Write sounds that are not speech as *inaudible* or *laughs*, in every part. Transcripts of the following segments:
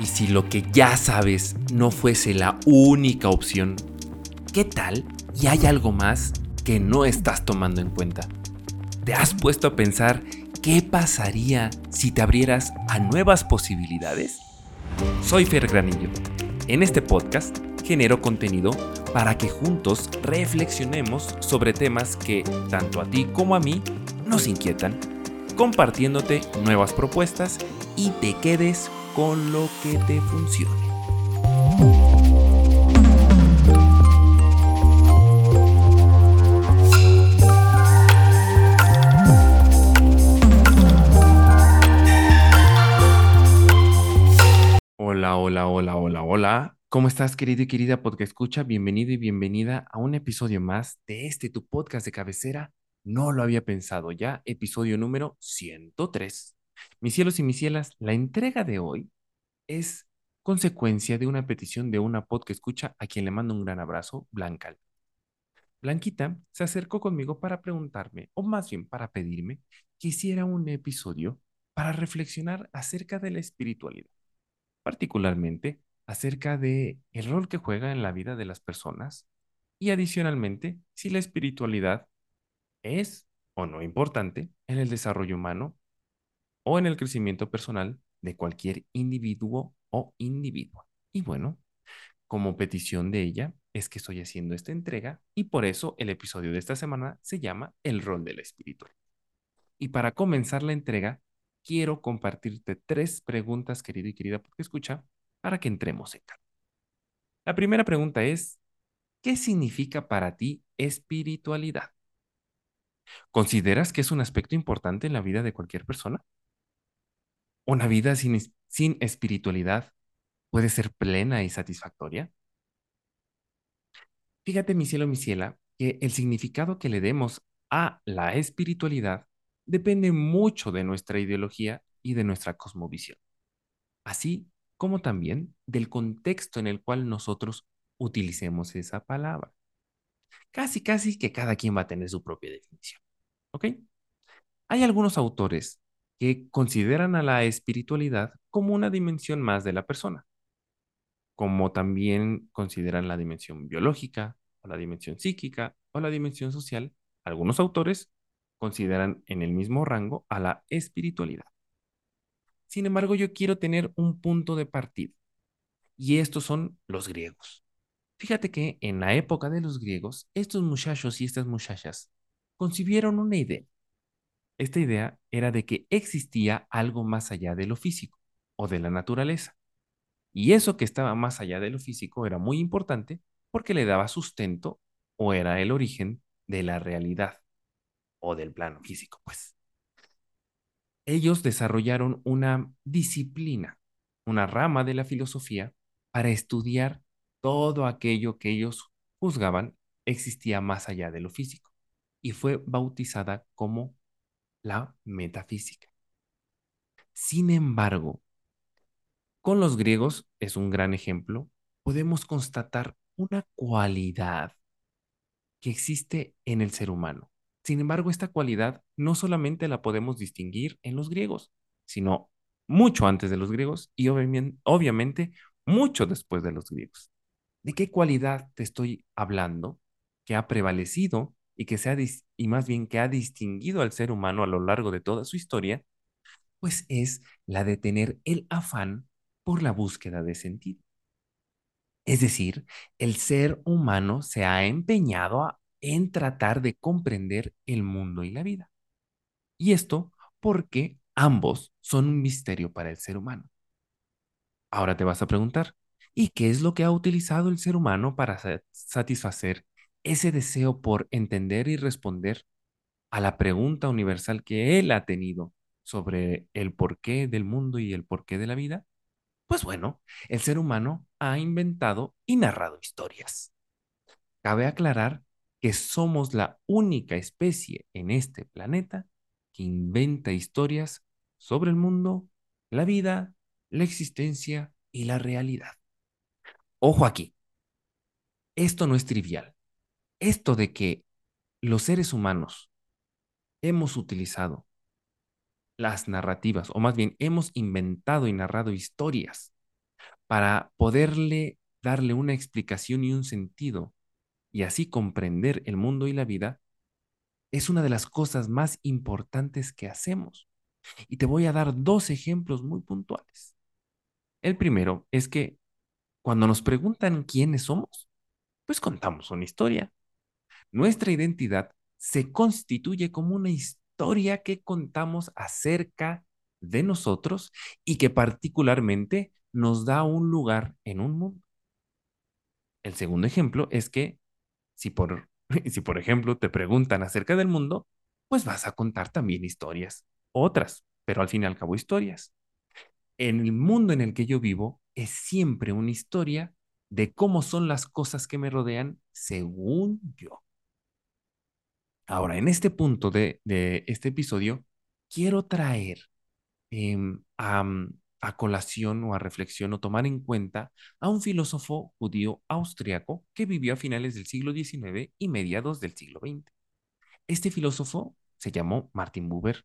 Y si lo que ya sabes no fuese la única opción, ¿qué tal y hay algo más que no estás tomando en cuenta? ¿Te has puesto a pensar qué pasaría si te abrieras a nuevas posibilidades? Soy Fer Granillo. En este podcast genero contenido para que juntos reflexionemos sobre temas que tanto a ti como a mí nos inquietan, compartiéndote nuevas propuestas y te quedes con lo que te funcione. Hola, hola, hola, hola, hola. ¿Cómo estás, querido y querida podcast escucha? Bienvenido y bienvenida a un episodio más de este tu podcast de cabecera. No lo había pensado ya, episodio número 103. Mis cielos y mis cielas, la entrega de hoy es consecuencia de una petición de una pod que escucha a quien le mando un gran abrazo, Blanca. Blanquita se acercó conmigo para preguntarme, o más bien para pedirme, que hiciera un episodio para reflexionar acerca de la espiritualidad, particularmente acerca de el rol que juega en la vida de las personas y adicionalmente si la espiritualidad es o no importante en el desarrollo humano o en el crecimiento personal de cualquier individuo o individua. Y bueno, como petición de ella es que estoy haciendo esta entrega y por eso el episodio de esta semana se llama El rol del espíritu. Y para comenzar la entrega, quiero compartirte tres preguntas, querido y querida, porque escucha, para que entremos en calma. La primera pregunta es, ¿qué significa para ti espiritualidad? ¿Consideras que es un aspecto importante en la vida de cualquier persona? ¿Una vida sin, sin espiritualidad puede ser plena y satisfactoria? Fíjate, mi cielo, mi ciela, que el significado que le demos a la espiritualidad depende mucho de nuestra ideología y de nuestra cosmovisión, así como también del contexto en el cual nosotros utilicemos esa palabra. Casi, casi que cada quien va a tener su propia definición. ¿Ok? Hay algunos autores que consideran a la espiritualidad como una dimensión más de la persona, como también consideran la dimensión biológica, o la dimensión psíquica, o la dimensión social. Algunos autores consideran en el mismo rango a la espiritualidad. Sin embargo, yo quiero tener un punto de partida, y estos son los griegos. Fíjate que en la época de los griegos, estos muchachos y estas muchachas concibieron una idea esta idea era de que existía algo más allá de lo físico o de la naturaleza. Y eso que estaba más allá de lo físico era muy importante porque le daba sustento o era el origen de la realidad o del plano físico, pues. Ellos desarrollaron una disciplina, una rama de la filosofía para estudiar todo aquello que ellos juzgaban existía más allá de lo físico y fue bautizada como la metafísica. Sin embargo, con los griegos es un gran ejemplo, podemos constatar una cualidad que existe en el ser humano. Sin embargo, esta cualidad no solamente la podemos distinguir en los griegos, sino mucho antes de los griegos y obviamente, mucho después de los griegos. ¿De qué cualidad te estoy hablando que ha prevalecido y que y más bien que ha distinguido al ser humano a lo largo de toda su historia, pues es la de tener el afán por la búsqueda de sentido. Es decir, el ser humano se ha empeñado en tratar de comprender el mundo y la vida. Y esto porque ambos son un misterio para el ser humano. Ahora te vas a preguntar, ¿y qué es lo que ha utilizado el ser humano para satisfacer ese deseo por entender y responder a la pregunta universal que él ha tenido sobre el porqué del mundo y el porqué de la vida, pues bueno, el ser humano ha inventado y narrado historias. Cabe aclarar que somos la única especie en este planeta que inventa historias sobre el mundo, la vida, la existencia y la realidad. Ojo aquí, esto no es trivial esto de que los seres humanos hemos utilizado las narrativas, o más bien hemos inventado y narrado historias para poderle darle una explicación y un sentido y así comprender el mundo y la vida, es una de las cosas más importantes que hacemos. Y te voy a dar dos ejemplos muy puntuales. El primero es que cuando nos preguntan quiénes somos, pues contamos una historia. Nuestra identidad se constituye como una historia que contamos acerca de nosotros y que particularmente nos da un lugar en un mundo. El segundo ejemplo es que si por, *laughs* si por ejemplo te preguntan acerca del mundo, pues vas a contar también historias, otras, pero al fin y al cabo historias. En el mundo en el que yo vivo es siempre una historia de cómo son las cosas que me rodean según yo. Ahora, en este punto de, este episodio, quiero traer em, a, a colación o a reflexión o tomar en cuenta a un filósofo judío austriaco que vivió a finales del siglo XIX y mediados del siglo XX. Este filósofo se llamó Martin Buber.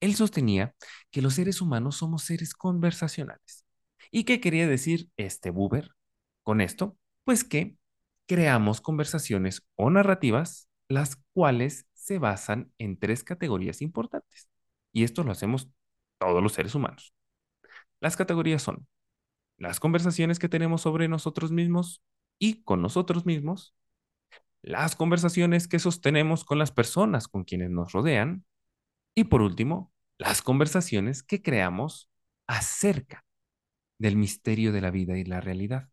Él sostenía que los seres humanos somos seres conversacionales. ¿Y qué quería decir este Buber con esto? Pues que creamos conversaciones o narrativas las cuales se basan en tres categorías importantes. Y esto lo hacemos todos los seres humanos. Las categorías son las conversaciones que tenemos sobre nosotros mismos y con nosotros mismos, las conversaciones que sostenemos con las personas con quienes nos rodean y por último, las conversaciones que creamos acerca del misterio de la vida y la realidad.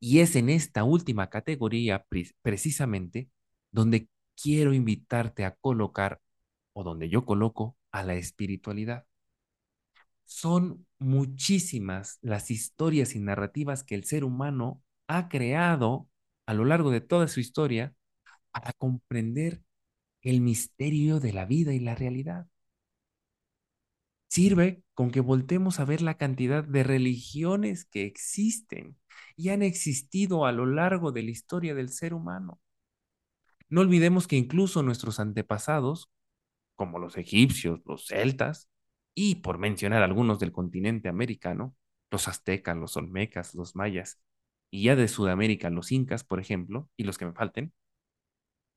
Y es en esta última categoría precisamente donde quiero invitarte a colocar o donde yo coloco a la espiritualidad. Son muchísimas las historias y narrativas que el ser humano ha creado a lo largo de toda su historia para comprender el misterio de la vida y la realidad. Sirve con que voltemos a ver la cantidad de religiones que existen y han existido a lo largo de la historia del ser humano. No olvidemos que incluso nuestros antepasados, como los egipcios, los celtas, y por mencionar algunos del continente americano, los aztecas, los olmecas, los mayas, y ya de Sudamérica, los incas, por ejemplo, y los que me falten,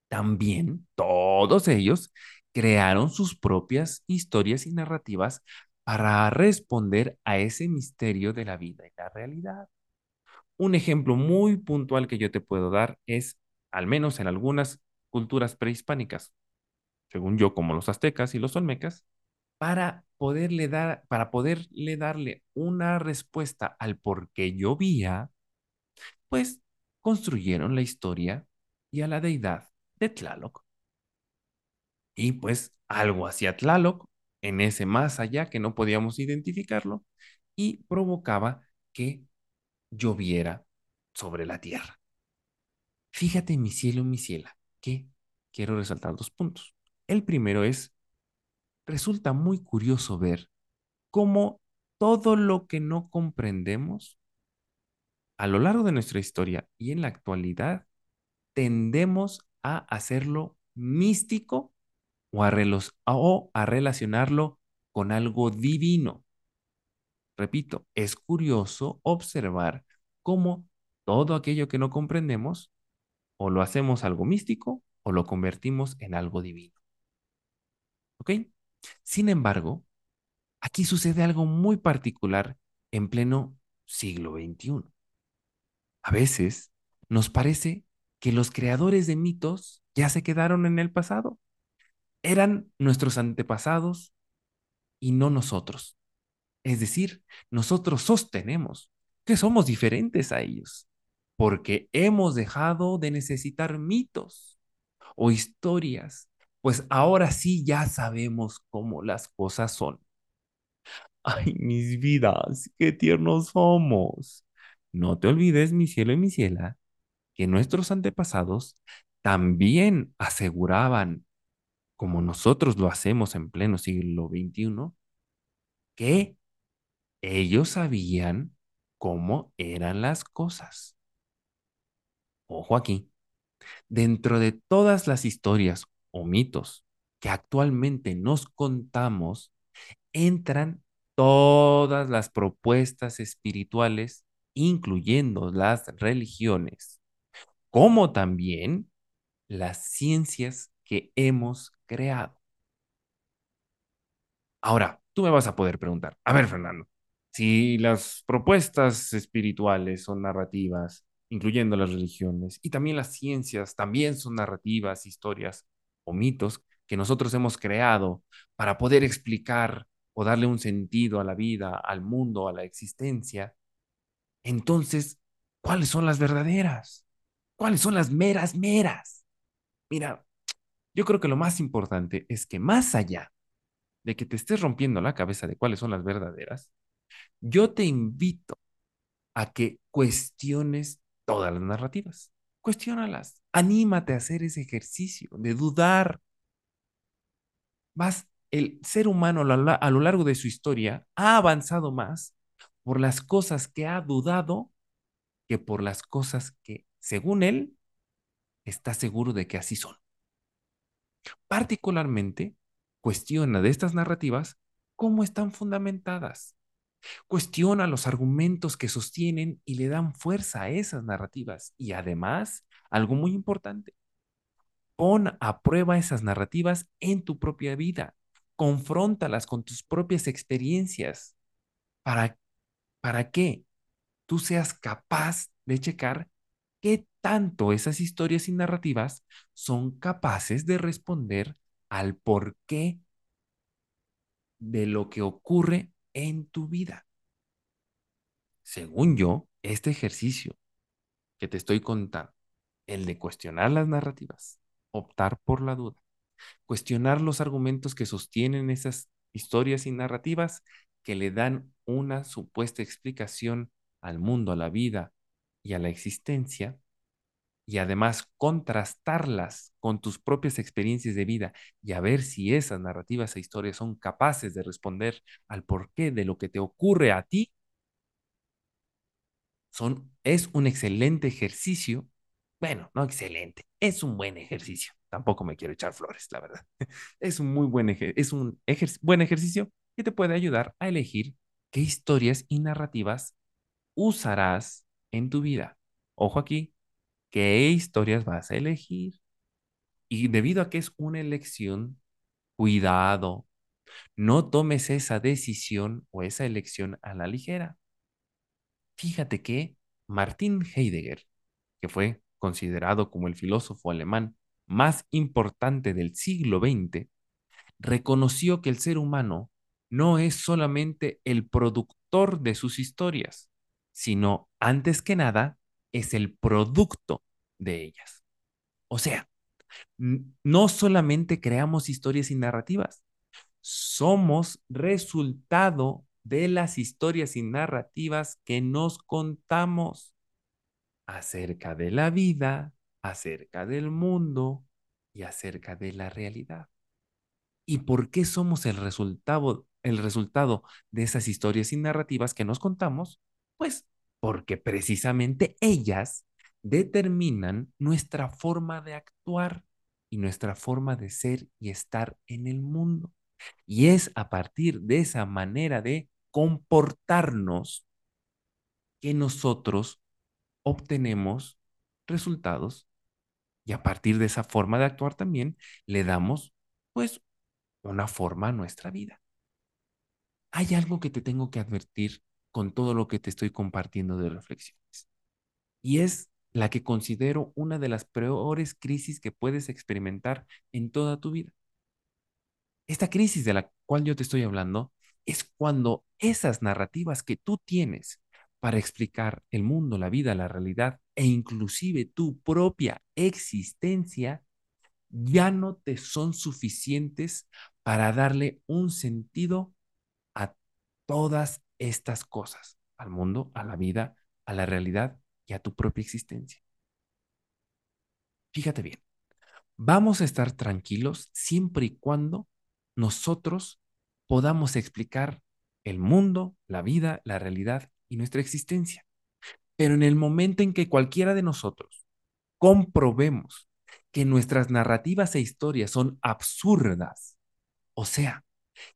también todos ellos crearon sus propias historias y narrativas para responder a ese misterio de la vida y la realidad. Un ejemplo muy puntual que yo te puedo dar es, al menos en algunas culturas prehispánicas, según yo, como los aztecas y los olmecas, para poderle dar, para poderle darle una respuesta al por qué llovía, pues construyeron la historia y a la deidad de Tlaloc. Y pues algo hacía Tlaloc en ese más allá que no podíamos identificarlo y provocaba que lloviera sobre la tierra. Fíjate, mi cielo, mi ciela, quiero resaltar dos puntos. El primero es resulta muy curioso ver cómo todo lo que no comprendemos a lo largo de nuestra historia y en la actualidad tendemos a hacerlo místico o a relacionarlo con algo divino. Repito, es curioso observar cómo todo aquello que no comprendemos o lo hacemos algo místico o lo convertimos en algo divino. ¿Ok? Sin embargo, aquí sucede algo muy particular en pleno siglo XXI. A veces nos parece que los creadores de mitos ya se quedaron en el pasado. Eran nuestros antepasados y no nosotros. Es decir, nosotros sostenemos que somos diferentes a ellos, porque hemos dejado de necesitar mitos o historias pues ahora sí ya sabemos cómo las cosas son. Ay, mis vidas, qué tiernos somos. No te olvides, mi cielo y mi ciela, que nuestros antepasados también aseguraban, como nosotros lo hacemos en pleno siglo XXI, que ellos sabían cómo eran las cosas. Ojo aquí, dentro de todas las historias o mitos que actualmente nos contamos, entran todas las propuestas espirituales incluyendo las religiones, como también las ciencias que hemos creado. Ahora, tú me vas a poder preguntar, a ver, Fernando, si las propuestas espirituales son narrativas, incluyendo las religiones, y también las ciencias también son narrativas, historias o mitos que nosotros hemos creado para poder explicar o darle un sentido a la vida, al mundo, a la existencia, entonces, ¿cuáles son las verdaderas? ¿Cuáles son las meras, meras? Mira, yo creo que lo más importante es que más allá de que te estés rompiendo la cabeza de cuáles son las verdaderas, yo te invito a que cuestiones todas las narrativas. Cuestiónalas. Anímate a hacer ese ejercicio de dudar. Vas, el ser humano a lo largo de su historia ha avanzado más por las cosas que ha dudado que por las cosas que, según él, está seguro de que así son. Particularmente, cuestiona de estas narrativas cómo están fundamentadas. Cuestiona los argumentos que sostienen y le dan fuerza a esas narrativas. Y además, algo muy importante, pon a prueba esas narrativas en tu propia vida. Confróntalas con tus propias experiencias. ¿Para, para? Tú seas capaz de checar qué tanto esas historias y narrativas son capaces de responder al porqué de lo que ocurre en tu vida. Según yo, este ejercicio que te estoy contando, el de cuestionar las narrativas, optar por la duda, cuestionar los argumentos que sostienen esas historias y narrativas que le dan una supuesta explicación al mundo, a la vida y a la existencia, y además contrastarlas con tus propias experiencias de vida y a ver si esas narrativas e historias son capaces de responder al porqué de lo que te ocurre a ti, son, es un excelente ejercicio. Bueno, no excelente, es un buen ejercicio. Tampoco me quiero echar flores, la verdad. *laughs* Es un muy buen, es un buen ejercicio que te puede ayudar a elegir qué historias y narrativas usarás en tu vida. Ojo aquí, qué historias vas a elegir. Y debido a que es una elección, cuidado, no tomes esa decisión o esa elección a la ligera. Fíjate que Martin Heidegger, que fue considerado como el filósofo alemán más importante del siglo XX, reconoció que el ser humano no es solamente el productor de sus historias, sino antes que nada es el producto de ellas. O sea, no solamente creamos historias y narrativas, somos resultado de las historias y narrativas que nos contamos acerca de la vida, acerca del mundo y acerca de la realidad. ¿Y por qué somos el resultado, el resultado de esas historias y narrativas que nos contamos? Pues porque precisamente ellas determinan nuestra forma de actuar y nuestra forma de ser y estar en el mundo. Y es a partir de esa manera de comportarnos que nosotros obtenemos resultados y a partir de esa forma de actuar también le damos pues una forma a nuestra vida. Hay algo que te tengo que advertir con todo lo que te estoy compartiendo de reflexiones. Y es la que considero una de las peores crisis que puedes experimentar en toda tu vida. Esta crisis de la cual yo te estoy hablando es cuando esas narrativas que tú tienes para explicar el mundo, la vida, la realidad e inclusive tu propia existencia ya no te son suficientes para darle un sentido a todas estas cosas, al mundo, a la vida, a la realidad y a tu propia existencia. Fíjate bien, vamos a estar tranquilos siempre y cuando nosotros podamos explicar el mundo, la vida, la realidad y nuestra existencia. Pero en el momento en que cualquiera de nosotros comprobemos que nuestras narrativas e historias son absurdas, o sea,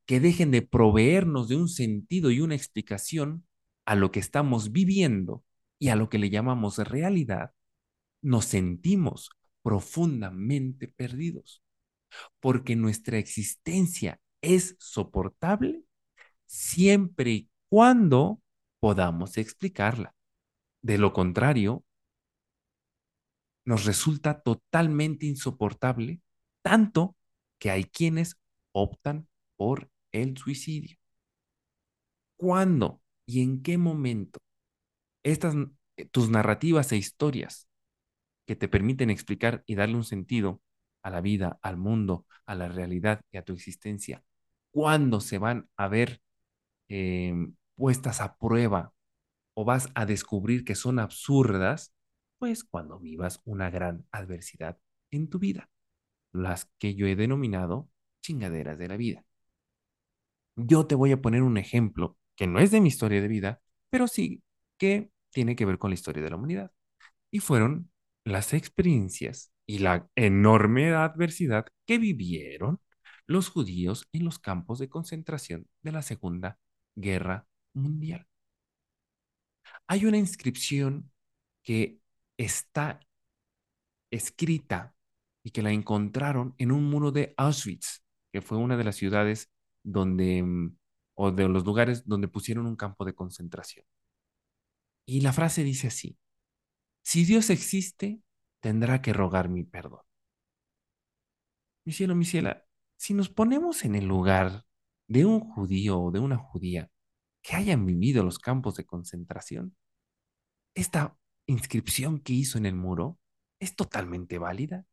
que dejen de proveernos de un sentido y una explicación a lo que estamos viviendo y a lo que le llamamos realidad, nos sentimos profundamente perdidos, porque nuestra existencia es soportable siempre y cuando podamos explicarla. De lo contrario, nos resulta totalmente insoportable, tanto que hay quienes optan por el suicidio. ¿Cuándo y en qué momento estas tus narrativas e historias que te permiten explicar y darle un sentido a la vida, al mundo, a la realidad y a tu existencia, cuándo se van a ver eh, puestas a prueba o vas a descubrir que son absurdas, pues cuando vivas una gran adversidad en tu vida, las que yo he denominado chingaderas de la vida. Yo te voy a poner un ejemplo que no es de mi historia de vida, pero sí que tiene que ver con la historia de la humanidad. Y fueron las experiencias y la enorme adversidad que vivieron los judíos en los campos de concentración de la Segunda Guerra Mundial. Hay una inscripción que está escrita y que la encontraron en un muro de Auschwitz, que fue una de las ciudades donde, mm, o de los lugares donde pusieron un campo de concentración. Y la frase dice así, si Dios existe, tendrá que rogar mi perdón. Mi cielo, mi ciela, si nos ponemos en el lugar de un judío o de una judía que hayan vivido los campos de concentración, esta inscripción que hizo en el muro es totalmente válida.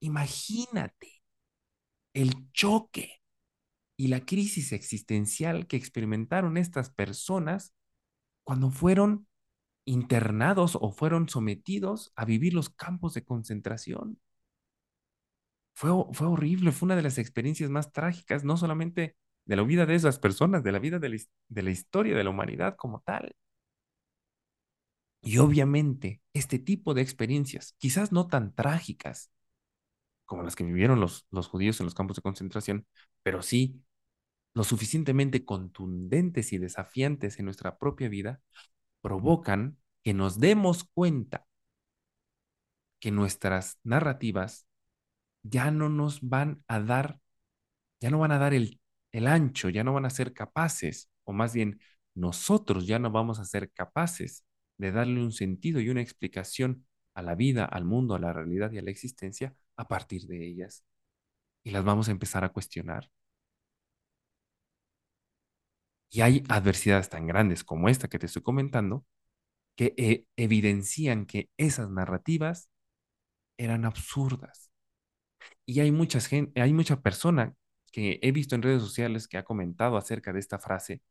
Imagínate el choque y la crisis existencial que experimentaron estas personas cuando fueron internados o fueron sometidos a vivir los campos de concentración. Fue, fue horrible, fue una de las experiencias más trágicas, no solamente de la vida de esas personas, de la vida de la, de la historia de la humanidad como tal. Y obviamente, este tipo de experiencias, quizás no tan trágicas como las que vivieron los, los judíos en los campos de concentración, pero sí lo suficientemente contundentes y desafiantes en nuestra propia vida, provocan que nos demos cuenta que nuestras narrativas ya no nos van a dar, ya no van a dar el, el ancho, ya no van a ser capaces, o más bien nosotros ya no vamos a ser capaces de darle un sentido y una explicación a la vida, al mundo, a la realidad y a la existencia a partir de ellas. Y las vamos a empezar a cuestionar. Y hay adversidades tan grandes como esta que te estoy comentando que eh, evidencian que esas narrativas eran absurdas. Y hay, muchas gente, hay mucha persona que he visto en redes sociales que ha comentado acerca de esta frase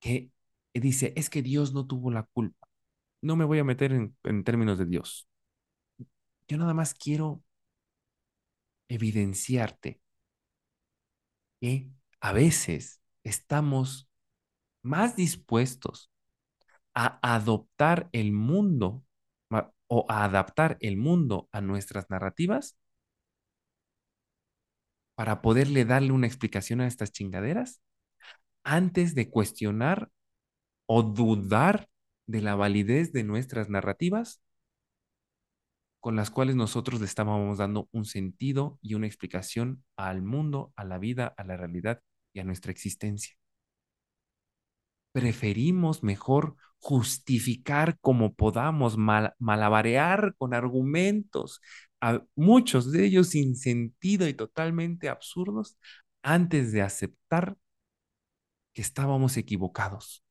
que dice, es que Dios no tuvo la culpa. No me voy a meter en, en términos de Dios. Yo nada más quiero evidenciarte que a veces estamos más dispuestos a adoptar el mundo o a adaptar el mundo a nuestras narrativas para poderle darle una explicación a estas chingaderas antes de cuestionar o dudar de la validez de nuestras narrativas con las cuales nosotros le estábamos dando un sentido y una explicación al mundo, a la vida, a la realidad y a nuestra existencia preferimos mejor justificar como podamos, malabarear con argumentos, a muchos de ellos sin sentido y totalmente absurdos, antes de aceptar que estábamos equivocados,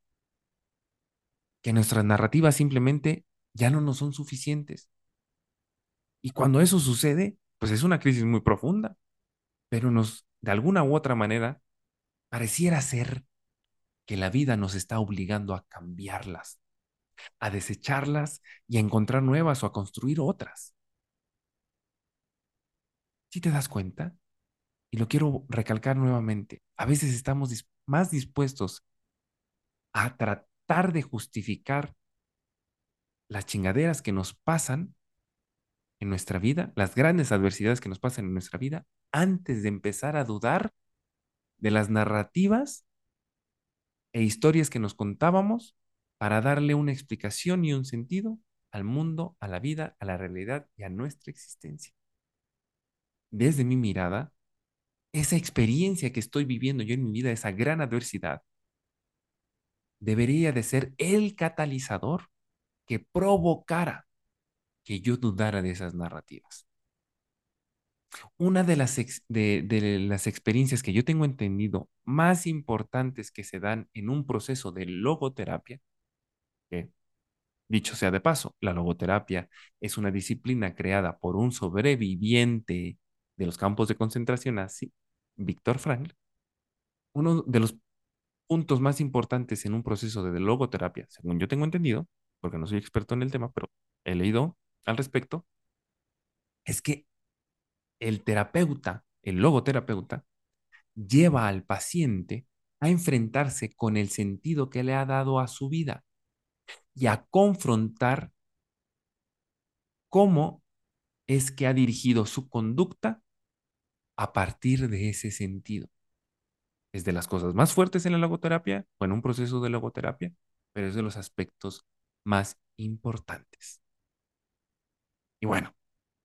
que nuestras narrativas simplemente ya no nos son suficientes. Y cuando eso sucede, pues es una crisis muy profunda, pero nos, de alguna u otra manera, pareciera ser que la vida nos está obligando a cambiarlas, a desecharlas y a encontrar nuevas o a construir otras. Si te das cuenta? Y lo quiero recalcar nuevamente, a veces estamos más dispuestos a tratar de justificar las chingaderas que nos pasan en nuestra vida, las grandes adversidades que nos pasan en nuestra vida, antes de empezar a dudar de las narrativas e historias que nos contábamos para darle una explicación y un sentido al mundo, a la vida, a la realidad y a nuestra existencia. Desde mi mirada, esa experiencia que estoy viviendo yo en mi vida, esa gran adversidad, debería de ser el catalizador que provocara que yo dudara de esas narrativas. Una de las, de, de las experiencias que yo tengo entendido más importantes que se dan en un proceso de logoterapia, que dicho sea de paso, la logoterapia es una disciplina creada por un sobreviviente de los campos de concentración así, Víctor Frankl, uno de los puntos más importantes en un proceso de logoterapia, según yo tengo entendido, porque no soy experto en el tema, pero he leído al respecto, es que el terapeuta, el logoterapeuta, lleva al paciente a enfrentarse con el sentido que le ha dado a su vida y a confrontar cómo es que ha dirigido su conducta a partir de ese sentido. Es de las cosas más fuertes en la logoterapia o en un proceso de logoterapia, pero es de los aspectos más importantes. Y bueno,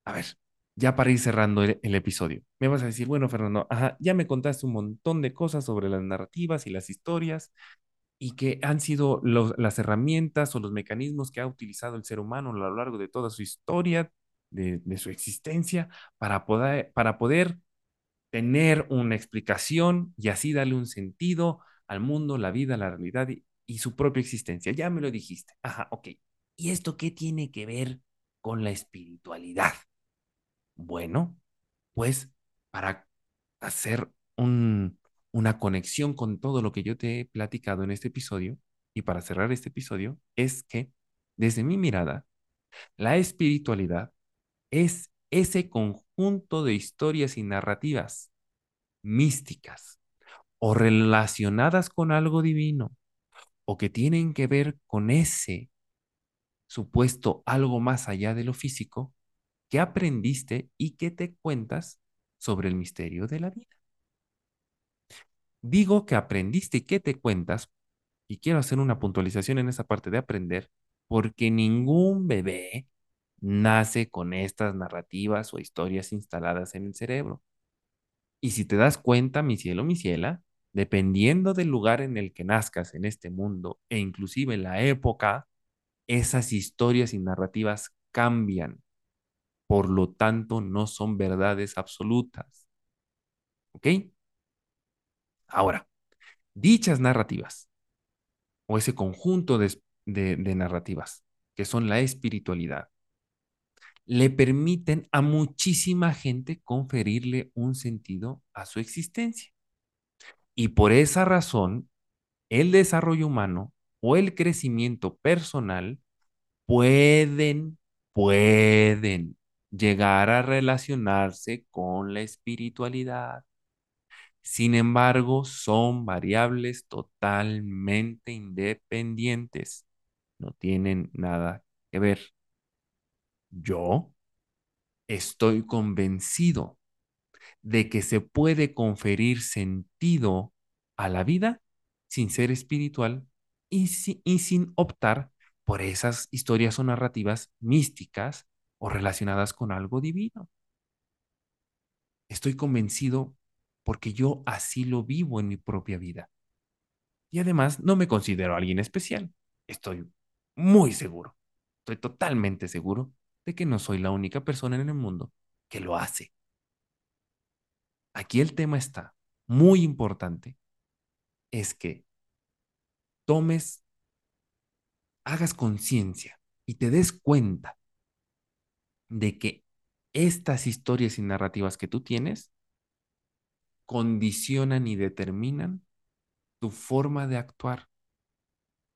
a ver, ya para ir cerrando el, episodio, me vas a decir, bueno, Fernando, ajá, ya me contaste un montón de cosas sobre las narrativas y las historias y que han sido las herramientas o los mecanismos que ha utilizado el ser humano a lo largo de toda su historia, de, de su existencia, para poder, para poder tener una explicación y así darle un sentido al mundo, la vida, la realidad y, y su propia existencia. Ya me lo dijiste. Ajá, ok. ¿Y esto qué tiene que ver con la espiritualidad? Bueno, pues para hacer un, una conexión con todo lo que yo te he platicado en este episodio y para cerrar este episodio, es que desde mi mirada, la espiritualidad es ese conjunto de historias y narrativas místicas o relacionadas con algo divino o que tienen que ver con ese supuesto algo más allá de lo físico que aprendiste y que te cuentas sobre el misterio de la vida. Digo que aprendiste y que te cuentas, y quiero hacer una puntualización en esa parte de aprender, porque ningún bebé nace con estas narrativas o historias instaladas en el cerebro. Y si te das cuenta, mi cielo, mi ciela, dependiendo del lugar en el que nazcas en este mundo e inclusive la época, esas historias y narrativas cambian. Por lo tanto, no son verdades absolutas. ¿Ok? Ahora, dichas narrativas o ese conjunto de, de narrativas que son la espiritualidad, le permiten a muchísima gente conferirle un sentido a su existencia. Y por esa razón, el desarrollo humano o el crecimiento personal pueden, pueden llegar a relacionarse con la espiritualidad. Sin embargo, son variables totalmente independientes. No tienen nada que ver. Yo estoy convencido de que se puede conferir sentido a la vida sin ser espiritual y, sin optar por esas historias o narrativas místicas o relacionadas con algo divino. Estoy convencido porque yo así lo vivo en mi propia vida. Y además no me considero alguien especial. Estoy muy seguro, estoy totalmente seguro de que no soy la única persona en el mundo que lo hace. Aquí el tema está muy importante, es que tomes, hagas conciencia y te des cuenta de que estas historias y narrativas que tú tienes condicionan y determinan tu forma de actuar.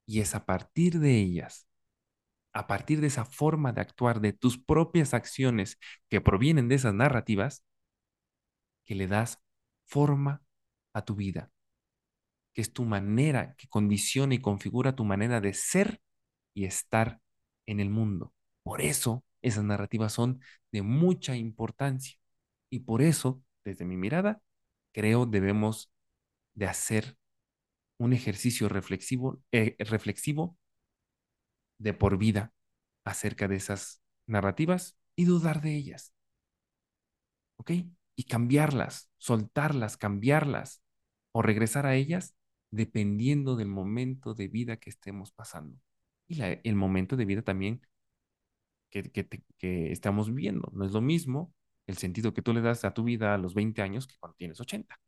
Y es a partir de ellas a partir de esa forma de actuar, de tus propias acciones que provienen de esas narrativas, que le das forma a tu vida, que es tu manera, que condiciona y configura tu manera de ser y estar en el mundo. Por eso esas narrativas son de mucha importancia y por eso, desde mi mirada, creo debemos de hacer un ejercicio reflexivo, eh, reflexivo de por vida acerca de esas narrativas y dudar de ellas. ¿Ok? Y cambiarlas, soltarlas, cambiarlas o regresar a ellas dependiendo del momento de vida que estemos pasando. Y el momento de vida también que, estamos viviendo. No es lo mismo el sentido que tú le das a tu vida a los 20 años que cuando tienes 80.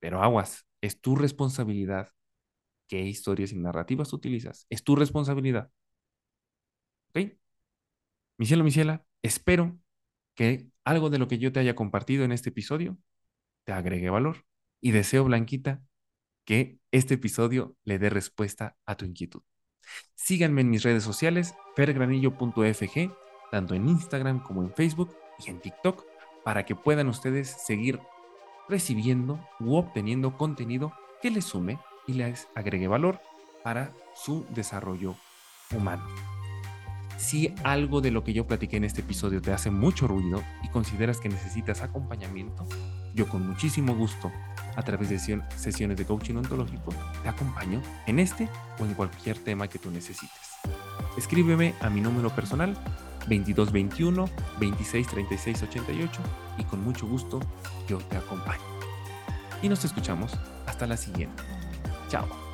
Pero aguas, es tu responsabilidad qué historias y narrativas utilizas. Es tu responsabilidad. ¿Ok? Mi cielo, mi ciela, espero que algo de lo que yo te haya compartido en este episodio te agregue valor. Y deseo, Blanquita, que este episodio le dé respuesta a tu inquietud. Síganme en mis redes sociales, fergranillo.fg, tanto en Instagram como en Facebook y en TikTok, para que puedan ustedes seguir recibiendo u obteniendo contenido que les sume y les agregue valor para su desarrollo humano. Si algo de lo que yo platiqué en este episodio te hace mucho ruido y consideras que necesitas acompañamiento, yo con muchísimo gusto, a través de sesiones de coaching ontológico, te acompaño en este o en cualquier tema que tú necesites. Escríbeme a mi número personal 2221 263688 y con mucho gusto yo te acompaño. Y nos escuchamos hasta la siguiente. Chao.